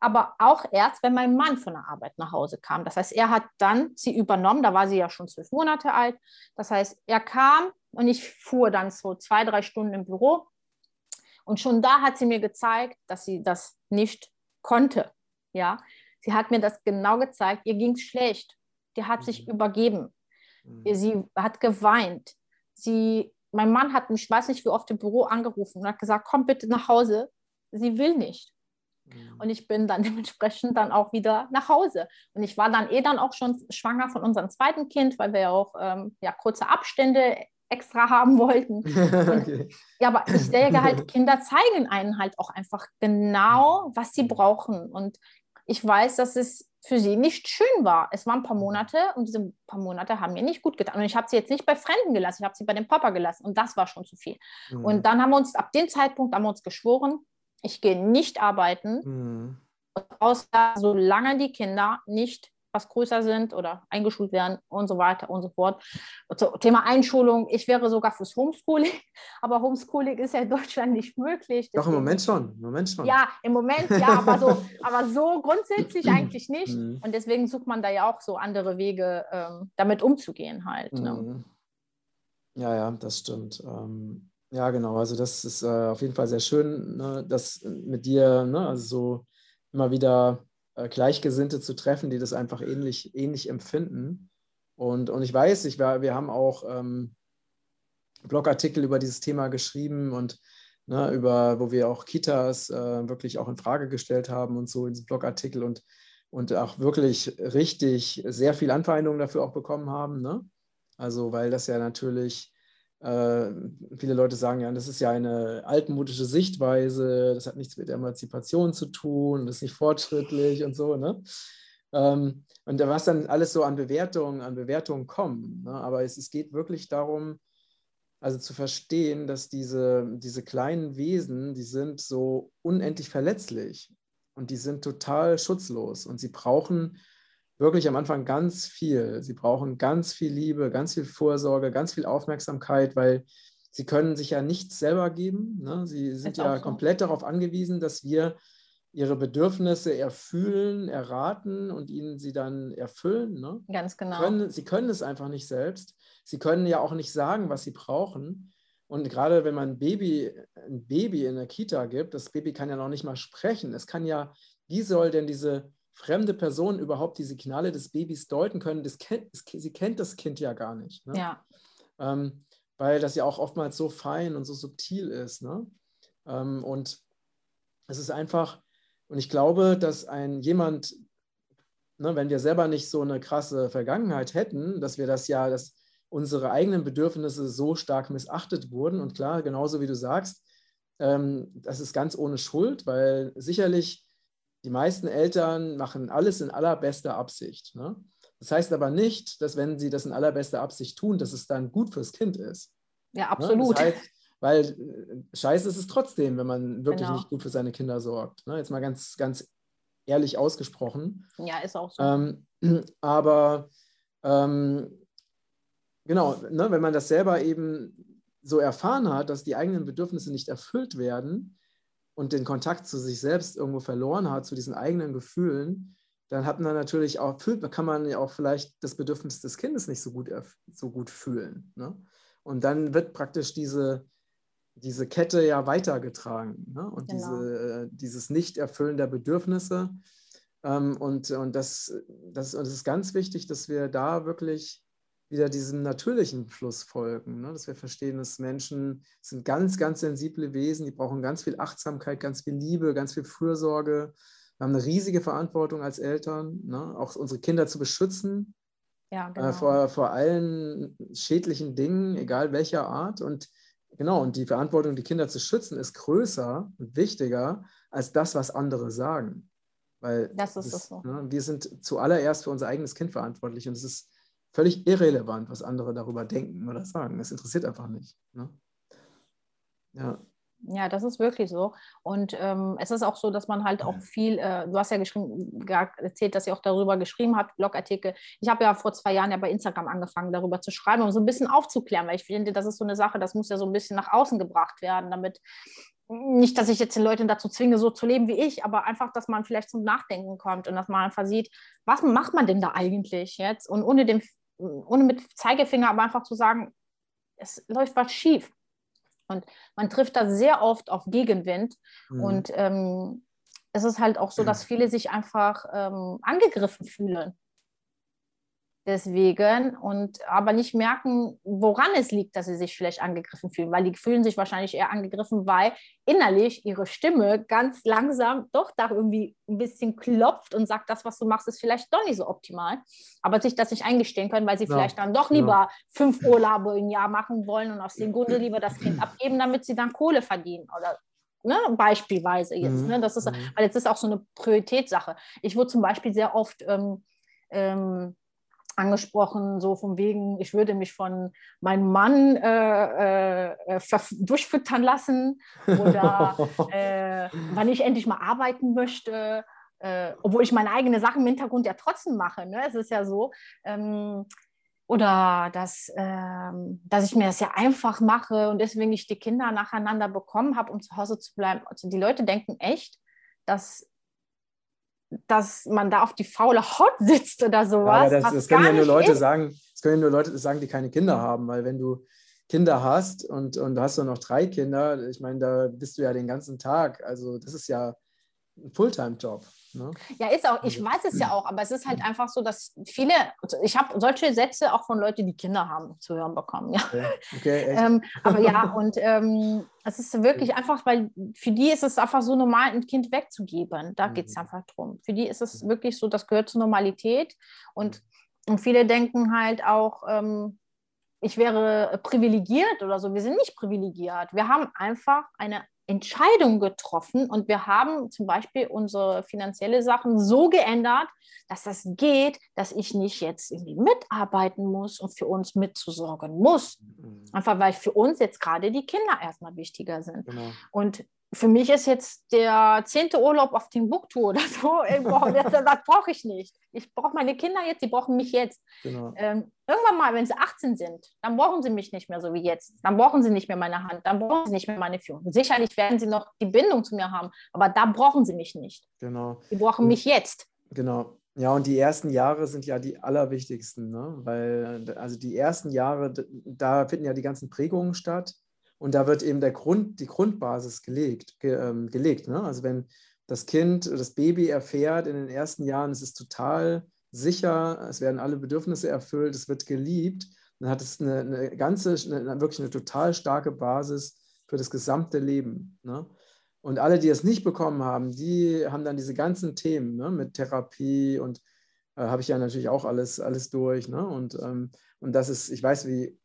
Speaker 2: aber auch erst, wenn mein Mann von der Arbeit nach Hause kam. Das heißt, er hat dann sie übernommen, da war sie ja schon zwölf Monate alt. Das heißt, er kam und ich fuhr dann so zwei, drei Stunden im Büro. Und schon da hat sie mir gezeigt, dass sie das nicht konnte. Ja, sie hat mir das genau gezeigt. Ihr ging es schlecht. Die hat mhm. sich übergeben. Mhm. Sie hat geweint. Sie, mein Mann hat mich, ich weiß nicht wie oft im Büro angerufen und hat gesagt, komm bitte nach Hause. Sie will nicht. Mhm. Und ich bin dann (laughs) dementsprechend dann auch wieder nach Hause. Und ich war dann eh dann auch schon schwanger von unserem zweiten Kind, weil wir ja auch ähm, ja, kurze Abstände extra haben wollten. (laughs) okay. Ja, aber ich denke halt, (laughs) Kinder zeigen einen halt auch einfach genau, was sie brauchen. Und ich weiß, dass es für sie nicht schön war. Es waren ein paar Monate und diese paar Monate haben mir nicht gut getan. Und ich habe sie jetzt nicht bei Fremden gelassen, ich habe sie bei dem Papa gelassen und das war schon zu viel. Mhm. Und dann haben wir uns, ab dem Zeitpunkt haben wir uns geschworen, ich gehe nicht arbeiten, mhm. außer solange die Kinder nicht was größer sind oder eingeschult werden und so weiter und so fort. So, Thema Einschulung, ich wäre sogar fürs Homeschooling, (laughs) aber Homeschooling ist ja in Deutschland nicht möglich.
Speaker 1: Doch, im Moment schon. Im Moment schon.
Speaker 2: Ja, im Moment ja, aber so, (laughs) aber so grundsätzlich eigentlich nicht. Mhm. Und deswegen sucht man da ja auch so andere Wege, ähm, damit umzugehen halt. Ne? Mhm.
Speaker 1: Ja, ja, das stimmt. Ähm, ja, genau. Also das ist äh, auf jeden Fall sehr schön, ne, das mit dir, ne, also so immer wieder äh, Gleichgesinnte zu treffen, die das einfach ähnlich, ähnlich empfinden. Und, und ich weiß, ich war, wir haben auch ähm, Blogartikel über dieses Thema geschrieben und ne, über, wo wir auch Kitas äh, wirklich auch in Frage gestellt haben und so in diesem Blogartikel und, und auch wirklich richtig sehr viel Anfeindungen dafür auch bekommen haben. Ne? Also, weil das ja natürlich äh, viele Leute sagen ja, das ist ja eine altmodische Sichtweise, das hat nichts mit Emanzipation zu tun, das ist nicht fortschrittlich und so. Ne? Ähm, und was dann alles so an Bewertungen, an Bewertungen kommen. Ne? Aber es, es geht wirklich darum, also zu verstehen, dass diese, diese kleinen Wesen, die sind so unendlich verletzlich und die sind total schutzlos und sie brauchen wirklich am Anfang ganz viel. Sie brauchen ganz viel Liebe, ganz viel Vorsorge, ganz viel Aufmerksamkeit, weil sie können sich ja nichts selber geben. Ne? Sie sind ja so. komplett darauf angewiesen, dass wir ihre Bedürfnisse erfühlen, erraten und ihnen sie dann erfüllen. Ne?
Speaker 2: Ganz genau.
Speaker 1: Können, sie können es einfach nicht selbst. Sie können ja auch nicht sagen, was sie brauchen. Und gerade wenn man ein Baby, ein Baby in der Kita gibt, das Baby kann ja noch nicht mal sprechen. Es kann ja, wie soll denn diese fremde Personen überhaupt die Signale des Babys deuten können, das kennt, sie kennt das Kind ja gar nicht. Ne?
Speaker 2: Ja.
Speaker 1: Ähm, weil das ja auch oftmals so fein und so subtil ist. Ne? Ähm, und es ist einfach, und ich glaube, dass ein jemand, ne, wenn wir selber nicht so eine krasse Vergangenheit hätten, dass wir das ja, dass unsere eigenen Bedürfnisse so stark missachtet wurden. Und klar, genauso wie du sagst, ähm, das ist ganz ohne Schuld, weil sicherlich die meisten Eltern machen alles in allerbester Absicht. Ne? Das heißt aber nicht, dass wenn sie das in allerbester Absicht tun, dass es dann gut fürs Kind ist.
Speaker 2: Ja, ne? absolut. Ne? Das heißt,
Speaker 1: weil äh, scheiße ist es trotzdem, wenn man wirklich genau. nicht gut für seine Kinder sorgt. Ne? Jetzt mal ganz, ganz ehrlich ausgesprochen.
Speaker 2: Ja, ist auch so.
Speaker 1: Ähm, (clears throat) aber ähm, genau, ne, wenn man das selber eben so erfahren hat, dass die eigenen Bedürfnisse nicht erfüllt werden und den Kontakt zu sich selbst irgendwo verloren hat, zu diesen eigenen Gefühlen, dann hat man natürlich auch, fühlt, kann man ja auch vielleicht das Bedürfnis des Kindes nicht so gut, so gut fühlen. Ne? Und dann wird praktisch diese, diese Kette ja weitergetragen. Ne? Und genau. diese, äh, dieses Nicht-Erfüllen der Bedürfnisse. Ähm, und und das, das, und es ist ganz wichtig, dass wir da wirklich wieder diesem natürlichen Fluss folgen. Ne? Dass wir verstehen, dass Menschen sind ganz, ganz sensible Wesen, die brauchen ganz viel Achtsamkeit, ganz viel Liebe, ganz viel Fürsorge. Wir haben eine riesige Verantwortung als Eltern, ne? auch unsere Kinder zu beschützen ja, äh, genau. äh, vor, vor allen schädlichen Dingen, egal welcher Art. Und genau, und die Verantwortung, die Kinder zu schützen, ist größer und wichtiger als das, was andere sagen. Weil
Speaker 2: das ist das, so.
Speaker 1: Ne, wir sind zuallererst für unser eigenes Kind verantwortlich und es ist völlig irrelevant, was andere darüber denken oder sagen. Es interessiert einfach nicht. Ne?
Speaker 2: Ja. Ja, das ist wirklich so. Und ähm, es ist auch so, dass man halt auch viel, äh, du hast ja geschrieben, erzählt, dass ihr auch darüber geschrieben habt, Blogartikel. Ich habe ja vor zwei Jahren ja bei Instagram angefangen, darüber zu schreiben, um so ein bisschen aufzuklären, weil ich finde, das ist so eine Sache, das muss ja so ein bisschen nach außen gebracht werden, damit nicht, dass ich jetzt den Leuten dazu zwinge, so zu leben wie ich, aber einfach, dass man vielleicht zum Nachdenken kommt und dass man einfach sieht, was macht man denn da eigentlich jetzt? Und ohne, den, ohne mit Zeigefinger aber einfach zu sagen, es läuft was schief. Und man trifft da sehr oft auf Gegenwind. Mhm. Und ähm, es ist halt auch so, dass viele sich einfach ähm, angegriffen fühlen deswegen und aber nicht merken, woran es liegt, dass sie sich vielleicht angegriffen fühlen, weil die fühlen sich wahrscheinlich eher angegriffen, weil innerlich ihre Stimme ganz langsam doch da irgendwie ein bisschen klopft und sagt, das, was du machst, ist vielleicht doch nicht so optimal, aber sich das nicht eingestehen können, weil sie ja. vielleicht dann doch lieber ja. fünf Urlaube im Jahr machen wollen und aus dem Grunde lieber das Kind abgeben, damit sie dann Kohle verdienen oder Ne, beispielsweise jetzt. Mhm. Ne, das ist, mhm. weil jetzt ist auch so eine Prioritätssache. Ich wurde zum Beispiel sehr oft ähm, ähm, angesprochen, so von wegen, ich würde mich von meinem Mann äh, äh, durchfüttern lassen oder (laughs) äh, wann ich endlich mal arbeiten möchte, äh, obwohl ich meine eigenen Sachen im Hintergrund ja trotzdem mache. Ne? Es ist ja so. Ähm, oder dass, ähm, dass ich mir das ja einfach mache und deswegen ich die Kinder nacheinander bekommen habe, um zu Hause zu bleiben. Also die Leute denken echt, dass dass man da auf die faule Haut (laughs) sitzt oder sowas.
Speaker 1: Ja, das, das können ja nur Leute ist. sagen, das können ja nur Leute sagen, die keine Kinder haben, weil wenn du Kinder hast und, und du hast dann noch drei Kinder, ich meine, da bist du ja den ganzen Tag. Also das ist ja Fulltime-Job. Ne?
Speaker 2: Ja, ist auch, ich also weiß es ja auch, aber es ist halt einfach so, dass viele, also ich habe solche Sätze auch von Leuten, die Kinder haben, zu hören bekommen. Ja. Okay, okay ähm, aber ja, (laughs) und ähm, es ist wirklich einfach, weil für die ist es einfach so normal, ein Kind wegzugeben. Da geht es mhm. einfach drum. Für die ist es mhm. wirklich so, das gehört zur Normalität. Und, mhm. und viele denken halt auch, ähm, ich wäre privilegiert oder so. Wir sind nicht privilegiert. Wir haben einfach eine Entscheidung getroffen und wir haben zum Beispiel unsere finanzielle Sachen so geändert, dass das geht, dass ich nicht jetzt irgendwie mitarbeiten muss und für uns mitzusorgen muss. Mhm. Einfach weil für uns jetzt gerade die Kinder erstmal wichtiger sind. Genau. Und für mich ist jetzt der zehnte Urlaub auf Timbuktu oder so, das, das brauche ich nicht. Ich brauche meine Kinder jetzt, die brauchen mich jetzt. Genau. Ähm, irgendwann mal, wenn sie 18 sind, dann brauchen sie mich nicht mehr so wie jetzt. Dann brauchen sie nicht mehr meine Hand, dann brauchen sie nicht mehr meine Führung. Sicherlich werden sie noch die Bindung zu mir haben, aber da brauchen sie mich nicht.
Speaker 1: Genau.
Speaker 2: Sie brauchen mich jetzt.
Speaker 1: Genau. Ja, und die ersten Jahre sind ja die allerwichtigsten, ne? weil also die ersten Jahre, da finden ja die ganzen Prägungen statt und da wird eben der Grund, die Grundbasis gelegt. Ge, ähm, gelegt ne? Also wenn das Kind, das Baby erfährt in den ersten Jahren, es ist total sicher, es werden alle Bedürfnisse erfüllt, es wird geliebt, dann hat es eine, eine ganze, eine, wirklich eine total starke Basis für das gesamte Leben. Ne? Und alle, die es nicht bekommen haben, die haben dann diese ganzen Themen ne? mit Therapie und äh, habe ich ja natürlich auch alles, alles durch. Ne? Und, ähm, und das ist, ich weiß, wie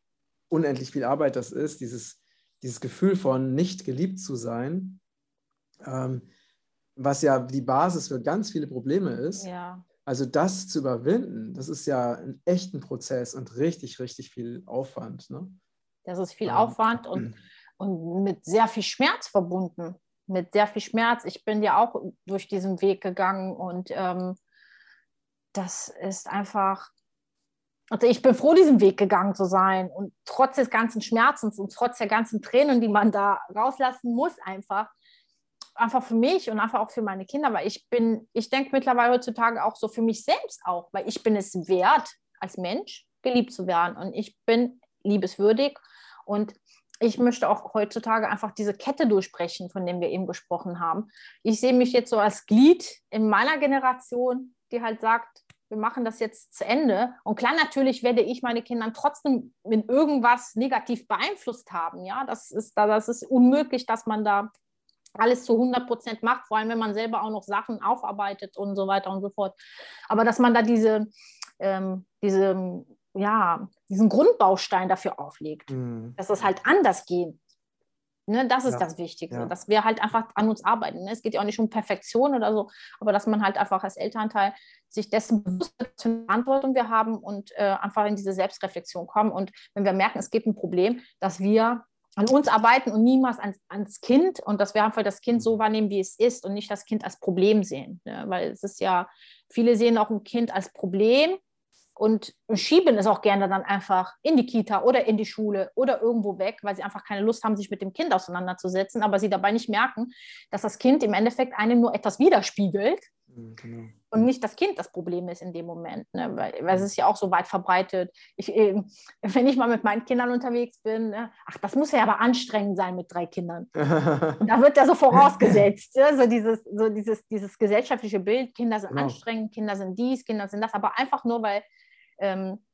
Speaker 1: unendlich viel Arbeit das ist, dieses dieses Gefühl von nicht geliebt zu sein, ähm, was ja die Basis für ganz viele Probleme ist.
Speaker 2: Ja.
Speaker 1: Also das zu überwinden, das ist ja ein echter Prozess und richtig, richtig viel Aufwand. Ne?
Speaker 2: Das ist viel ähm, Aufwand und, (clears throat) und mit sehr viel Schmerz verbunden. Mit sehr viel Schmerz. Ich bin ja auch durch diesen Weg gegangen und ähm, das ist einfach also ich bin froh, diesen Weg gegangen zu sein. Und trotz des ganzen Schmerzens und trotz der ganzen Tränen, die man da rauslassen muss, einfach, einfach für mich und einfach auch für meine Kinder, weil ich bin, ich denke mittlerweile heutzutage auch so für mich selbst auch, weil ich bin es wert, als Mensch geliebt zu werden. Und ich bin liebeswürdig. Und ich möchte auch heutzutage einfach diese Kette durchbrechen, von der wir eben gesprochen haben. Ich sehe mich jetzt so als Glied in meiner Generation, die halt sagt, wir machen das jetzt zu Ende. Und klar, natürlich werde ich meine Kinder trotzdem mit irgendwas negativ beeinflusst haben. Ja, das ist, das ist unmöglich, dass man da alles zu 100 Prozent macht, vor allem wenn man selber auch noch Sachen aufarbeitet und so weiter und so fort. Aber dass man da diese, ähm, diese ja, diesen Grundbaustein dafür auflegt, mhm. dass es halt anders geht. Ne, das ist ja. das Wichtigste, ja. dass wir halt einfach an uns arbeiten. Ne? Es geht ja auch nicht um Perfektion oder so, aber dass man halt einfach als Elternteil sich dessen bewusst wird, Verantwortung wir haben und äh, einfach in diese Selbstreflexion kommen. Und wenn wir merken, es gibt ein Problem, dass wir an uns arbeiten und niemals ans, ans Kind und dass wir einfach das Kind so mhm. wahrnehmen, wie es ist und nicht das Kind als Problem sehen. Ne? Weil es ist ja, viele sehen auch ein Kind als Problem und schieben es auch gerne dann einfach in die Kita oder in die Schule oder irgendwo weg, weil sie einfach keine Lust haben, sich mit dem Kind auseinanderzusetzen, aber sie dabei nicht merken, dass das Kind im Endeffekt einem nur etwas widerspiegelt mhm, genau. Und nicht das Kind das Problem ist in dem Moment. Ne? Weil, weil, es ist ja auch so weit verbreitet. Ich, äh, wenn ich mal mit meinen Kindern unterwegs bin, ne? ach, das muss ja aber anstrengend sein mit drei Kindern. (laughs) und da wird ja so vorausgesetzt, ja? so, dieses, so dieses, dieses gesellschaftliche Bild, Kinder sind genau. anstrengend, Kinder sind dies, Kinder sind das, aber einfach nur, weil ähm,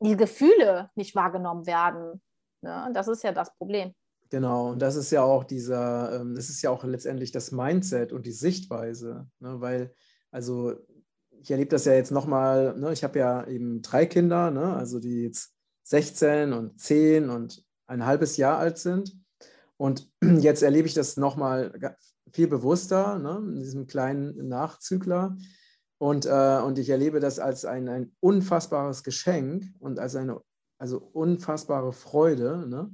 Speaker 2: die Gefühle nicht wahrgenommen werden. Ne? Das ist ja das Problem.
Speaker 1: Genau, und das ist ja auch dieser, ähm, das ist ja auch letztendlich das Mindset und die Sichtweise, ne? weil, also ich erlebe das ja jetzt nochmal, ne? ich habe ja eben drei Kinder, ne? also die jetzt 16 und 10 und ein halbes Jahr alt sind. Und (clears throat) jetzt erlebe ich das nochmal viel bewusster, ne? in diesem kleinen Nachzügler, und, äh, und ich erlebe das als ein, ein unfassbares Geschenk und als eine also unfassbare Freude, ne?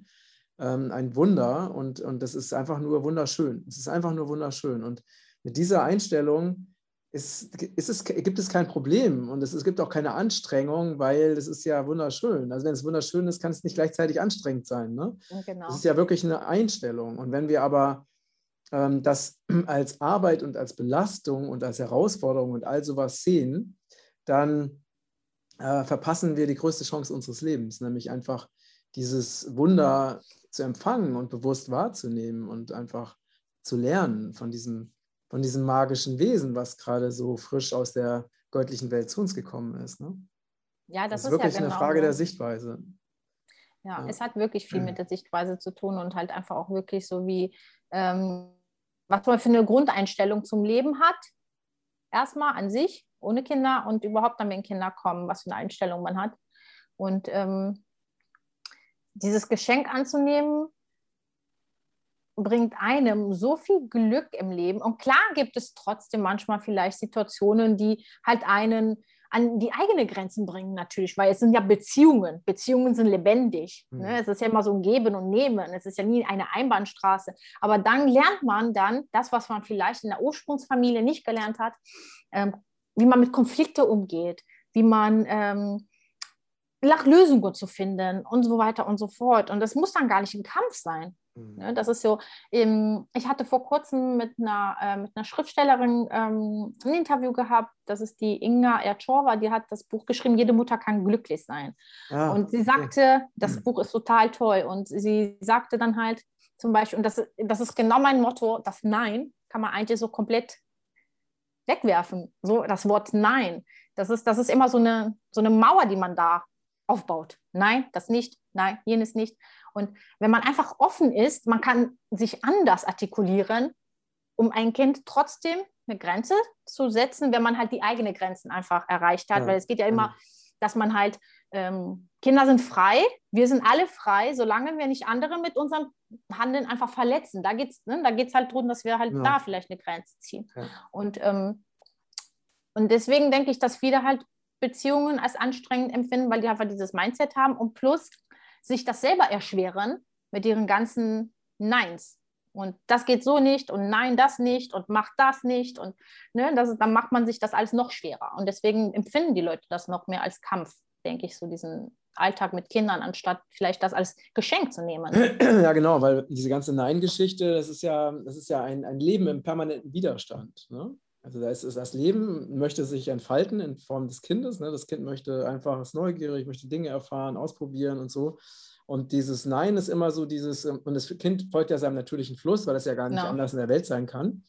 Speaker 1: ähm, ein Wunder. Und, und das ist einfach nur wunderschön. Es ist einfach nur wunderschön. Und mit dieser Einstellung ist es, gibt es kein Problem und es, es gibt auch keine Anstrengung, weil es ist ja wunderschön. Also wenn es wunderschön ist, kann es nicht gleichzeitig anstrengend sein. Ne? Genau. Das ist ja wirklich eine Einstellung. Und wenn wir aber ähm, das (clears throat) als Arbeit und als Belastung und als Herausforderung und all sowas sehen, dann äh, verpassen wir die größte Chance unseres Lebens, nämlich einfach dieses Wunder zu empfangen und bewusst wahrzunehmen und einfach zu lernen von diesem, von diesem magischen Wesen, was gerade so frisch aus der göttlichen Welt zu uns gekommen ist. Ne? Ja, das, das ist, ist wirklich ja genau eine Frage der Sichtweise.
Speaker 2: Ja, ja, es hat wirklich viel mit der Sichtweise zu tun und halt einfach auch wirklich so wie ähm, was man für eine Grundeinstellung zum Leben hat. Erstmal an sich, ohne Kinder und überhaupt dann, wenn Kinder kommen, was für eine Einstellung man hat. Und ähm, dieses Geschenk anzunehmen, bringt einem so viel Glück im Leben. Und klar gibt es trotzdem manchmal vielleicht Situationen, die halt einen an die eigenen Grenzen bringen natürlich, weil es sind ja Beziehungen. Beziehungen sind lebendig. Mhm. Ne? Es ist ja immer so ein Geben und Nehmen. Es ist ja nie eine Einbahnstraße. Aber dann lernt man dann das, was man vielleicht in der Ursprungsfamilie nicht gelernt hat, ähm, wie man mit Konflikten umgeht, wie man ähm, nach Lösungen zu finden und so weiter und so fort. Und das muss dann gar nicht ein Kampf sein. Mhm. Das ist so, ich hatte vor kurzem mit einer, äh, mit einer Schriftstellerin ähm, ein Interview gehabt, das ist die Inga Erchorva, die hat das Buch geschrieben, Jede Mutter kann glücklich sein. Ah, und sie sagte, okay. das mhm. Buch ist total toll und sie sagte dann halt zum Beispiel, und das, das ist genau mein Motto, das Nein kann man eigentlich so komplett wegwerfen, so das Wort Nein. Das ist, das ist immer so eine, so eine Mauer, die man da aufbaut. Nein, das nicht, nein, jenes nicht. Und wenn man einfach offen ist, man kann sich anders artikulieren, um ein Kind trotzdem eine Grenze zu setzen, wenn man halt die eigenen Grenzen einfach erreicht hat. Ja. Weil es geht ja immer, dass man halt, ähm, Kinder sind frei, wir sind alle frei, solange wir nicht andere mit unserem Handeln einfach verletzen. Da geht es ne, halt darum, dass wir halt ja. da vielleicht eine Grenze ziehen. Ja. Und, ähm, und deswegen denke ich, dass viele halt Beziehungen als anstrengend empfinden, weil die einfach dieses Mindset haben und plus sich das selber erschweren mit ihren ganzen Neins. Und das geht so nicht und nein, das nicht und macht das nicht. Und ne, das, dann macht man sich das alles noch schwerer. Und deswegen empfinden die Leute das noch mehr als Kampf. denke ich, so diesen Alltag mit Kindern, anstatt vielleicht das als Geschenk zu nehmen. (clears throat)
Speaker 1: Ja, genau, weil diese ganze Nein-Geschichte, das ist ja, das ist ja ein, ein Leben im permanenten Widerstand. Ne? Also da ist, ist das Leben möchte sich entfalten in Form des Kindes. Ne? Das Kind möchte einfach, ist neugierig, möchte Dinge erfahren, ausprobieren und so. Und dieses Nein ist immer so dieses, und das Kind folgt ja seinem natürlichen Fluss, weil es ja gar nicht no. Genau. anders in der Welt sein kann.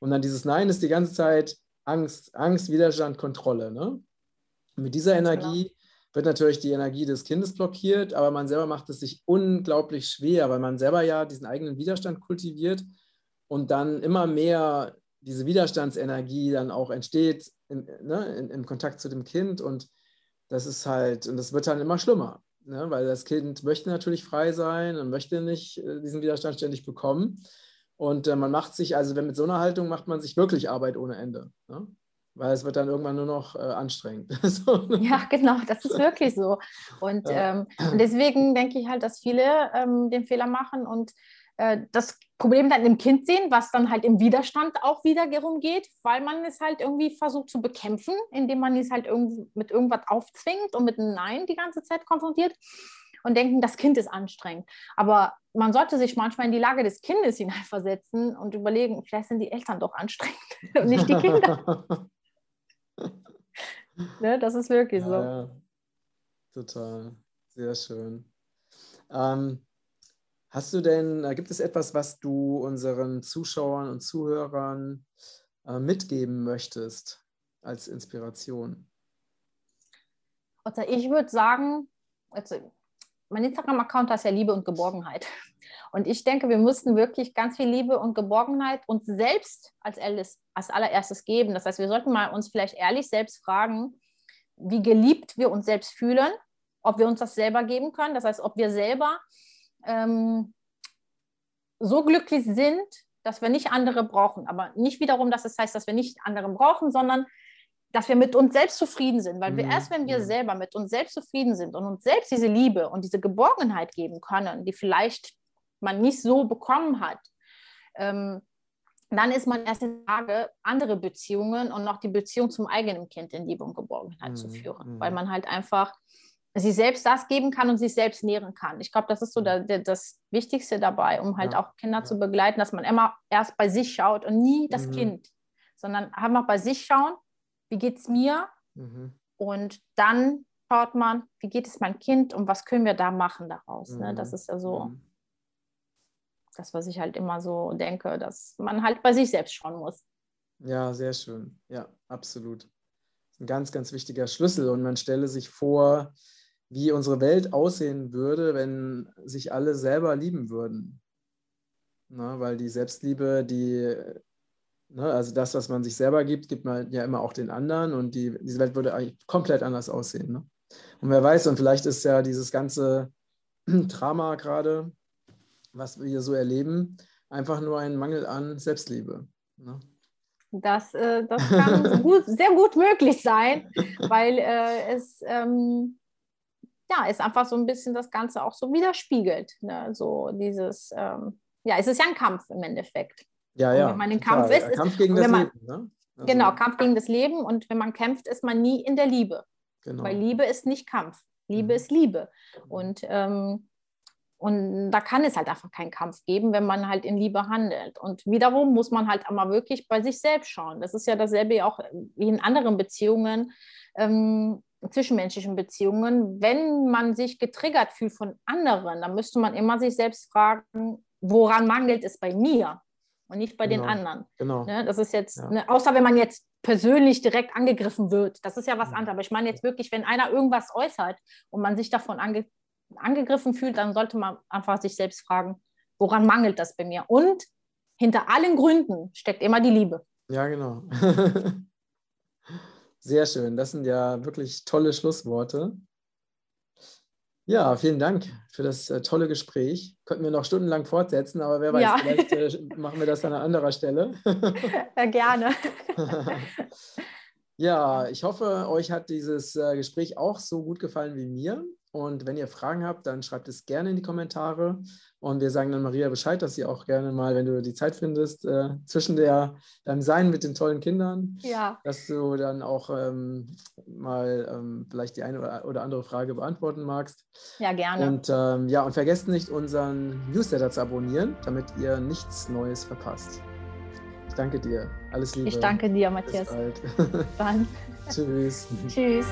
Speaker 1: Und dann dieses Nein ist die ganze Zeit Angst, Angst, Widerstand, Kontrolle. Ne? Mit dieser. Energie genau. wird natürlich die Energie des Kindes blockiert, aber man selber macht es sich unglaublich schwer, weil man selber ja diesen eigenen Widerstand kultiviert und dann immer mehr diese Widerstandsenergie dann auch entsteht in, ne, in, im Kontakt zu dem Kind und das ist halt, und das wird dann immer schlimmer, ne, weil das Kind möchte natürlich frei sein und möchte nicht äh, diesen Widerstand ständig bekommen. Und äh, man macht sich, also wenn mit so einer Haltung macht man sich wirklich Arbeit ohne Ende. Ne? Weil es wird dann irgendwann nur noch äh, anstrengend. (laughs) so,
Speaker 2: ne? Ja, genau, das ist wirklich so. Und, ja. ähm, und deswegen denke ich halt, dass viele ähm, den Fehler machen und äh, das Problem dann im Kind sehen, was dann halt im Widerstand auch wiederum geht, weil man es halt irgendwie versucht zu bekämpfen, indem man es halt irgendwie mit irgendwas aufzwingt und mit einem Nein die ganze Zeit konfrontiert und denken, das Kind ist anstrengend. Aber man sollte sich manchmal in die Lage des Kindes hineinversetzen und überlegen, vielleicht sind die Eltern doch anstrengend (laughs) und nicht die Kinder. (laughs) ne, das ist wirklich ja, so. Ja.
Speaker 1: Total. Sehr schön. Ähm, Hast du denn, äh, gibt es etwas, was du unseren Zuschauern und Zuhörern äh, mitgeben möchtest als Inspiration?
Speaker 2: Also ich würde sagen, also mein Instagram-Account heißt ja Liebe und Geborgenheit. Und ich denke, wir müssten wirklich ganz viel Liebe und Geborgenheit uns selbst als, als allererstes geben. Das heißt, wir sollten mal uns vielleicht ehrlich selbst fragen, wie geliebt wir uns selbst fühlen, ob wir uns das selber geben können. Das heißt, ob wir selber ähm, so glücklich sind, dass wir nicht andere brauchen. Aber nicht wiederum, dass es das heißt, dass wir nicht andere brauchen, sondern dass wir mit uns selbst zufrieden sind. Weil wir mhm. erst, wenn wir mhm. selber mit uns selbst zufrieden sind und uns selbst diese Liebe und diese Geborgenheit geben können, die vielleicht man nicht so bekommen hat, ähm, dann ist man erst in der Lage, andere Beziehungen und noch die Beziehung zum eigenen Kind in Liebe und Geborgenheit mhm. zu führen. Mhm. Weil man halt einfach sich selbst das geben kann und sich selbst nähren kann. Ich glaube, das ist so der, der, das Wichtigste dabei, um halt ja, auch Kinder ja. zu begleiten, dass man immer erst bei sich schaut und nie das mhm. Kind, sondern einfach bei sich schauen, wie geht es mir? Mhm. Und dann schaut man, wie geht es mein Kind und was können wir da machen daraus? Mhm. Ne? Das mhm. ist ja so mhm. das, was ich halt immer so denke, dass man halt bei sich selbst schauen muss.
Speaker 1: Ja, sehr schön. Ja, absolut. Ein ganz, ganz wichtiger Schlüssel. Und man stelle sich vor, wie unsere Welt aussehen würde, wenn sich alle selber lieben würden. Na, weil die Selbstliebe, die, ne, also das, was man sich selber gibt, gibt man ja immer auch den anderen und die, diese Welt würde eigentlich komplett anders aussehen. Ne? Und wer weiß, und vielleicht ist ja dieses ganze (clears throat) Drama gerade, was wir hier so erleben, einfach nur ein Mangel an Selbstliebe. Ne?
Speaker 2: Das, äh, das kann (laughs) gut, sehr gut möglich sein, weil äh, es ähm, ja, ist einfach so ein bisschen das Ganze auch so widerspiegelt. Ne? So dieses, ähm, ja, es ist ja ein Kampf im Endeffekt.
Speaker 1: Ja, ja.
Speaker 2: Und wenn man in Kampf ist, ist
Speaker 1: Kampf gegen das
Speaker 2: man,
Speaker 1: Leben. Ne?
Speaker 2: Also, genau, Kampf gegen das Leben. Und wenn man kämpft, ist man nie in der Liebe. Genau. Weil Liebe ist nicht Kampf. Liebe mhm. ist Liebe. Und, ähm, und da kann es halt einfach keinen Kampf geben, wenn man halt in Liebe handelt. Und wiederum muss man halt aber wirklich bei sich selbst schauen. Das ist ja dasselbe auch wie in anderen Beziehungen. Ähm, zwischenmenschlichen Beziehungen, wenn man sich getriggert fühlt von anderen, dann müsste man immer sich selbst fragen, woran mangelt es bei mir und nicht bei genau. den anderen.
Speaker 1: Genau.
Speaker 2: Ne, das ist jetzt, ja. ne, außer wenn man jetzt persönlich direkt angegriffen wird, das ist ja was anderes. Aber ich meine jetzt wirklich, wenn einer irgendwas äußert und man sich davon ange angegriffen fühlt, dann sollte man einfach sich selbst fragen, woran mangelt das bei mir? Und hinter allen Gründen steckt immer die Liebe.
Speaker 1: Ja, genau. (laughs) Sehr schön. Das sind ja wirklich tolle Schlussworte. Ja, vielen Dank für das äh, tolle Gespräch. Könnten wir noch stundenlang fortsetzen, aber wer weiß, ja. vielleicht äh, (laughs) machen wir das an einer anderen Stelle. (laughs)
Speaker 2: Ja, gerne. (laughs)
Speaker 1: ja, ich hoffe, euch hat dieses äh, Gespräch auch so gut gefallen wie mir. Und wenn ihr Fragen habt, dann schreibt es gerne in die Kommentare. Und wir sagen dann Maria Bescheid, dass sie auch gerne mal, wenn du die Zeit findest, äh, zwischen der, deinem Sein mit den tollen Kindern,
Speaker 2: ja.
Speaker 1: dass du dann auch ähm, mal ähm, vielleicht die eine oder andere Frage beantworten magst.
Speaker 2: Ja, gerne.
Speaker 1: Und ähm, ja, und vergesst nicht, unseren Newsletter zu abonnieren, damit ihr nichts Neues verpasst. Ich danke dir. Alles Liebe.
Speaker 2: Ich danke dir, Matthias.
Speaker 1: Bis bald.
Speaker 2: Dann. (laughs)
Speaker 1: Tschüss.
Speaker 2: Tschüss.